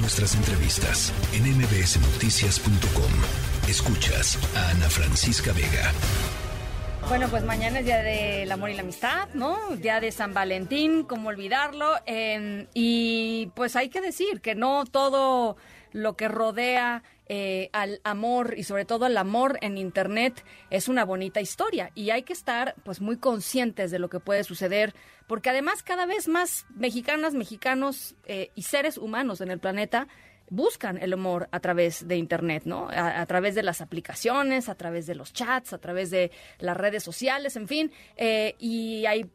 nuestras entrevistas en mbsnoticias.com. Escuchas a Ana Francisca Vega. Bueno, pues mañana es Día del Amor y la Amistad, ¿no? Día de San Valentín, ¿cómo olvidarlo? Em, y pues hay que decir que no todo lo que rodea eh, al amor y sobre todo al amor en Internet es una bonita historia y hay que estar pues muy conscientes de lo que puede suceder porque además cada vez más mexicanas, mexicanos eh, y seres humanos en el planeta buscan el amor a través de Internet, ¿no? A, través de las aplicaciones, a través de los chats, a través de las redes sociales, en fin. Eh, y hay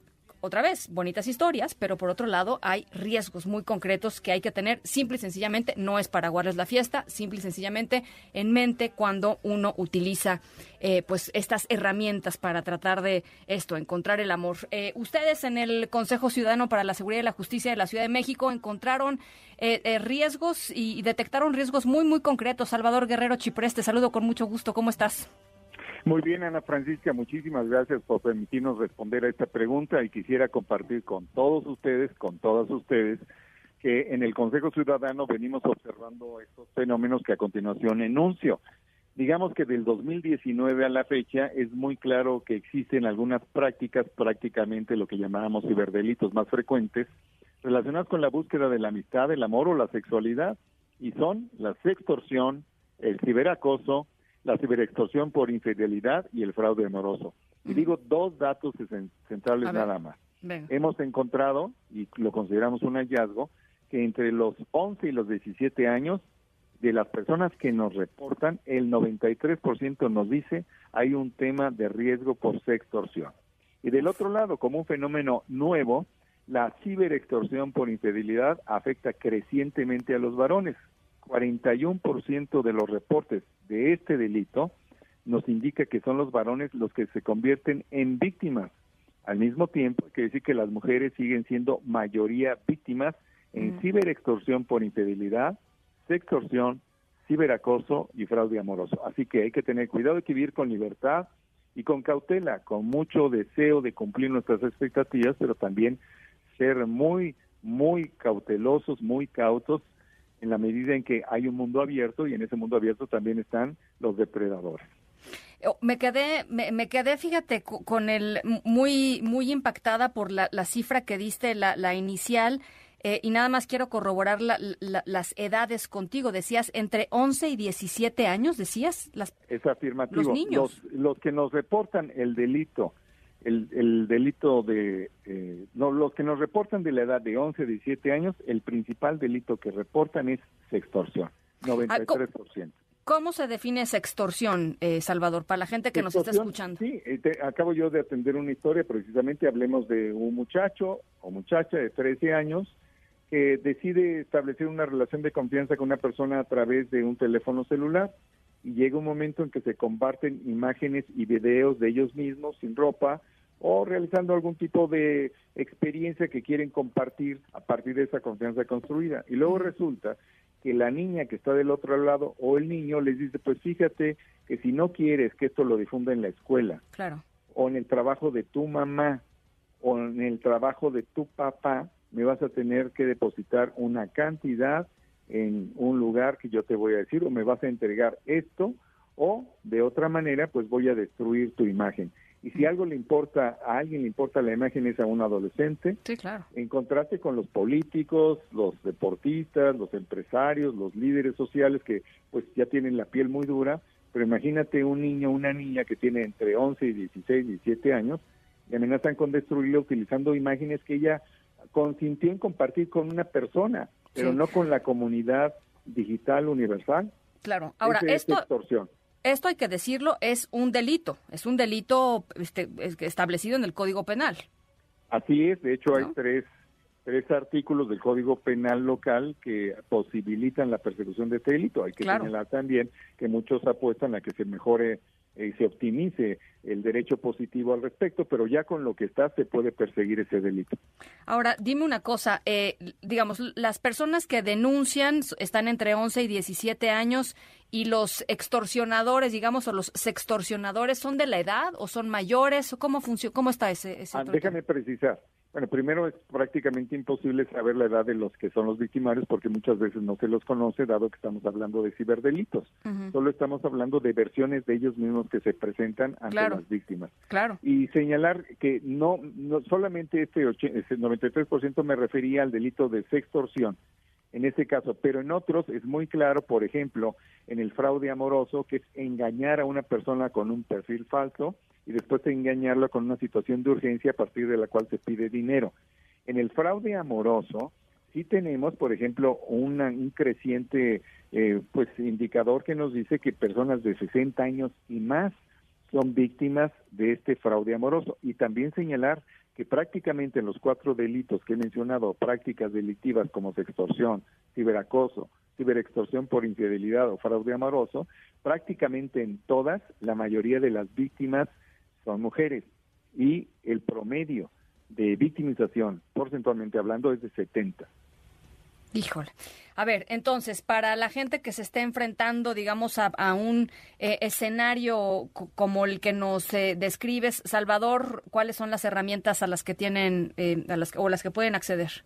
otra vez, bonitas historias, pero por otro lado hay riesgos muy concretos que hay que tener simple y sencillamente, no es para guardarles la fiesta, simple y sencillamente en mente cuando uno utiliza eh, pues estas herramientas para tratar de esto, encontrar el amor. Eh, ustedes en el Consejo Ciudadano para la Seguridad y la Justicia de la Ciudad de México encontraron eh, riesgos y, y detectaron riesgos muy, muy concretos. Salvador Guerrero Chiprés, te saludo con mucho gusto. ¿Cómo estás? Muy bien, Ana Francisca, muchísimas gracias por permitirnos responder a esta pregunta y quisiera compartir con todos ustedes, con todas ustedes, que en el Consejo Ciudadano venimos observando estos fenómenos que a continuación enuncio. Digamos que del 2019 a la fecha es muy claro que existen algunas prácticas, prácticamente lo que llamábamos ciberdelitos más frecuentes, relacionadas con la búsqueda de la amistad, el amor o la sexualidad, y son la sextorsión, el ciberacoso, la ciberextorsión por infidelidad y el fraude amoroso. Y digo dos datos centrales nada más. Hemos encontrado, y lo consideramos un hallazgo, que entre los 11 y los 17 años, de las personas que nos reportan, el 93% nos dice hay un tema de riesgo por sextorsión. Y del otro lado, como un fenómeno nuevo, la ciberextorsión por infidelidad afecta crecientemente a los varones. 41% de los reportes de este delito nos indica que son los varones los que se convierten en víctimas. Al mismo tiempo, que decir que las mujeres siguen siendo mayoría víctimas en ciberextorsión por infidelidad, sextorsión, ciberacoso y fraude amoroso. Así que hay que tener cuidado, hay que vivir con libertad y con cautela, con mucho deseo de cumplir nuestras expectativas, pero también ser muy, muy cautelosos, muy cautos en la medida en que hay un mundo abierto y en ese mundo abierto también están los depredadores. Oh, me quedé, me, quedé, fíjate, con el muy, muy impactada por la, cifra que diste, la, inicial, eh, y nada más quiero corroborar las edades contigo. Decías entre 11 y 17 años, decías. Las, es afirmativo. Los niños. los que nos reportan el delito el, delito de, eh, no, los que nos reportan de la edad de 11 a 17 años, el principal delito que reportan es sextorsión, 93%. ¿Cómo se define sextorsión, eh, Salvador, para la gente que nos está escuchando? Sí, eh, acabo yo de atender una historia, precisamente hablemos de un muchacho o muchacha de 13 años que decide establecer una relación de confianza con una persona a través de un teléfono celular y llega un momento en que se comparten imágenes y videos de ellos mismos sin ropa o realizando algún tipo de experiencia que quieren compartir a partir de esa confianza construida. Y luego resulta que la niña que está del otro lado o el niño les dice, pues fíjate que si no quieres que esto lo difunda en la escuela, claro. o en el trabajo de tu mamá, o en el trabajo de tu papá, me vas a tener que depositar una cantidad en un lugar que yo te voy a decir, o me vas a entregar esto, o de otra manera, pues voy a destruir tu imagen. Y si algo le importa, a alguien le importa la imagen es a un adolescente, sí, claro. en contraste con los políticos, los deportistas, los empresarios, los líderes sociales que pues ya tienen la piel muy dura, pero imagínate un niño una niña que tiene entre 11 y 16, 17 años y amenazan con destruirlo utilizando imágenes que ella consintió en compartir con una persona, pero no con la comunidad digital universal. Claro, ahora esto... esto hay que decirlo, es un delito, es un delito este, establecido en el Código Penal. Así es, de hecho hay tres, tres artículos del Código Penal local que posibilitan la persecución de este delito. Hay que señalar también que muchos apuestan a que se mejore y se optimice el derecho positivo al respecto, pero ya con lo que está se puede perseguir ese delito. Ahora, dime una cosa, eh, digamos, las personas que denuncian están entre 11 y 17 años y los extorsionadores, digamos, o los sextorsionadores, ¿son de la edad o son mayores? ¿Cómo funciona? ¿Cómo está ese? ese ah, déjame precisar. Bueno, primero es prácticamente imposible saber la edad de los que son los victimarios porque muchas veces no se los conoce dado que estamos hablando de ciberdelitos. Solo estamos hablando de versiones de ellos mismos que se presentan ante las víctimas. Claro. Y señalar que no, no solamente este, este 93% me refería al delito de sextorsión en ese caso, pero en otros es muy claro, por ejemplo, en el fraude amoroso, que es engañar a una persona con un perfil falso y después engañarla con una situación de urgencia a partir de la cual se pide dinero. En el fraude amoroso sí tenemos, por ejemplo, un creciente eh, pues indicador que nos dice que personas de 60 años y más son víctimas de este fraude amoroso y también señalar que prácticamente en los cuatro delitos que he mencionado, prácticas delictivas como sextorsión, ciberacoso, ciberextorsión por infidelidad o fraude amoroso, prácticamente en todas, la mayoría de las víctimas son mujeres y el promedio de victimización, porcentualmente hablando, es de 70. Híjole. A ver, entonces, para la gente que se esté enfrentando, digamos, a, un eh, escenario como el que nos eh, describes, Salvador, ¿cuáles son las herramientas a las que tienen eh, a las, o las que pueden acceder?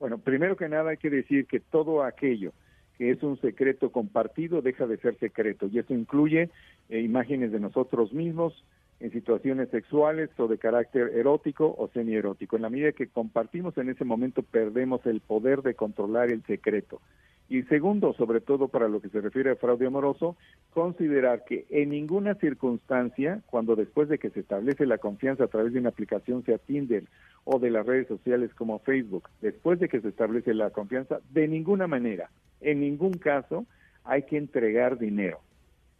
Bueno, primero que nada hay que decir que todo aquello que es un secreto compartido deja de ser secreto y eso incluye imágenes de nosotros mismos, en situaciones sexuales o de carácter erótico o semierótico. En la medida que compartimos en ese momento perdemos el poder de controlar el secreto. Y segundo, sobre todo para lo que se refiere a fraude amoroso, considerar que en ninguna circunstancia, cuando después de que se establece la confianza a través de una aplicación, sea Tinder o de las redes sociales como Facebook, después de que se establece la confianza, de ninguna manera, en ningún caso, hay que entregar dinero.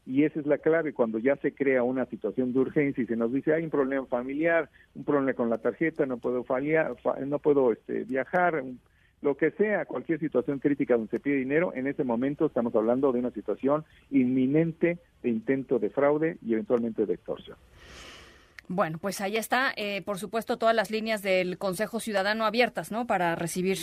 Y esa es la clave, cuando ya se crea una situación de urgencia y se nos dice hay un problema familiar, un problema con la tarjeta, no puedo fallar, no puedo este, viajar, lo que sea, cualquier situación crítica donde se pide dinero, en ese momento estamos hablando de una situación inminente de intento de fraude y eventualmente de extorsión. Bueno, pues ahí está, eh, por supuesto, todas las líneas del Consejo Ciudadano abiertas, ¿no? Para recibir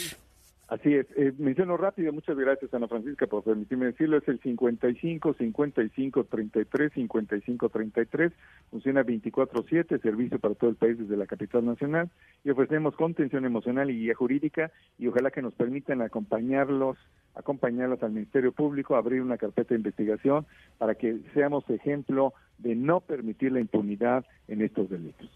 Así es. Eh, menciono rápido, muchas gracias Ana Francisca por permitirme decirlo, es el 55 55 33 55 33, funciona 24/7, servicio para todo el país desde la capital nacional y ofrecemos contención emocional y guía jurídica y ojalá que nos permitan acompañarlos acompañarlos al Ministerio Público, abrir una carpeta de investigación para que seamos ejemplo de no permitir la impunidad en estos delitos.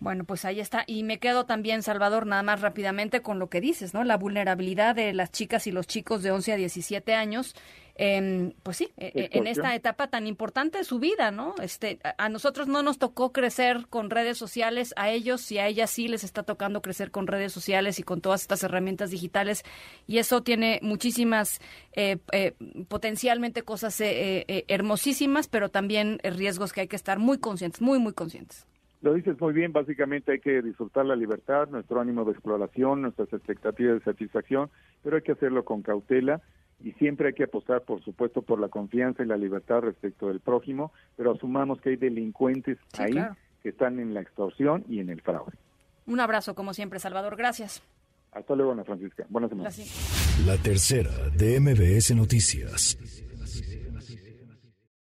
Bueno, pues ahí está. Y me quedo también, Salvador, nada más rápidamente con lo que dices, ¿no? La vulnerabilidad de las chicas y los chicos de 11 a 17 años, eh, pues sí, e, e, en esta etapa tan importante de su vida, ¿no? Este, a nosotros no nos tocó crecer con redes sociales, a ellos y a ellas sí les está tocando crecer con redes sociales y con todas estas herramientas digitales. Y eso tiene muchísimas, eh, eh, potencialmente cosas eh, hermosísimas, pero también riesgos que hay que estar muy conscientes, muy, muy conscientes. Lo dices muy bien, básicamente hay que disfrutar la libertad, nuestro ánimo de exploración, nuestras expectativas de satisfacción, pero hay que hacerlo con cautela y siempre hay que apostar, por supuesto, por la confianza y la libertad respecto del prójimo, pero asumamos que hay delincuentes ahí que están en la extorsión y en el fraude. Un abrazo, como siempre, Salvador. Gracias. Hasta luego, Ana Francisca. Buenas semana. La tercera de MBS Noticias.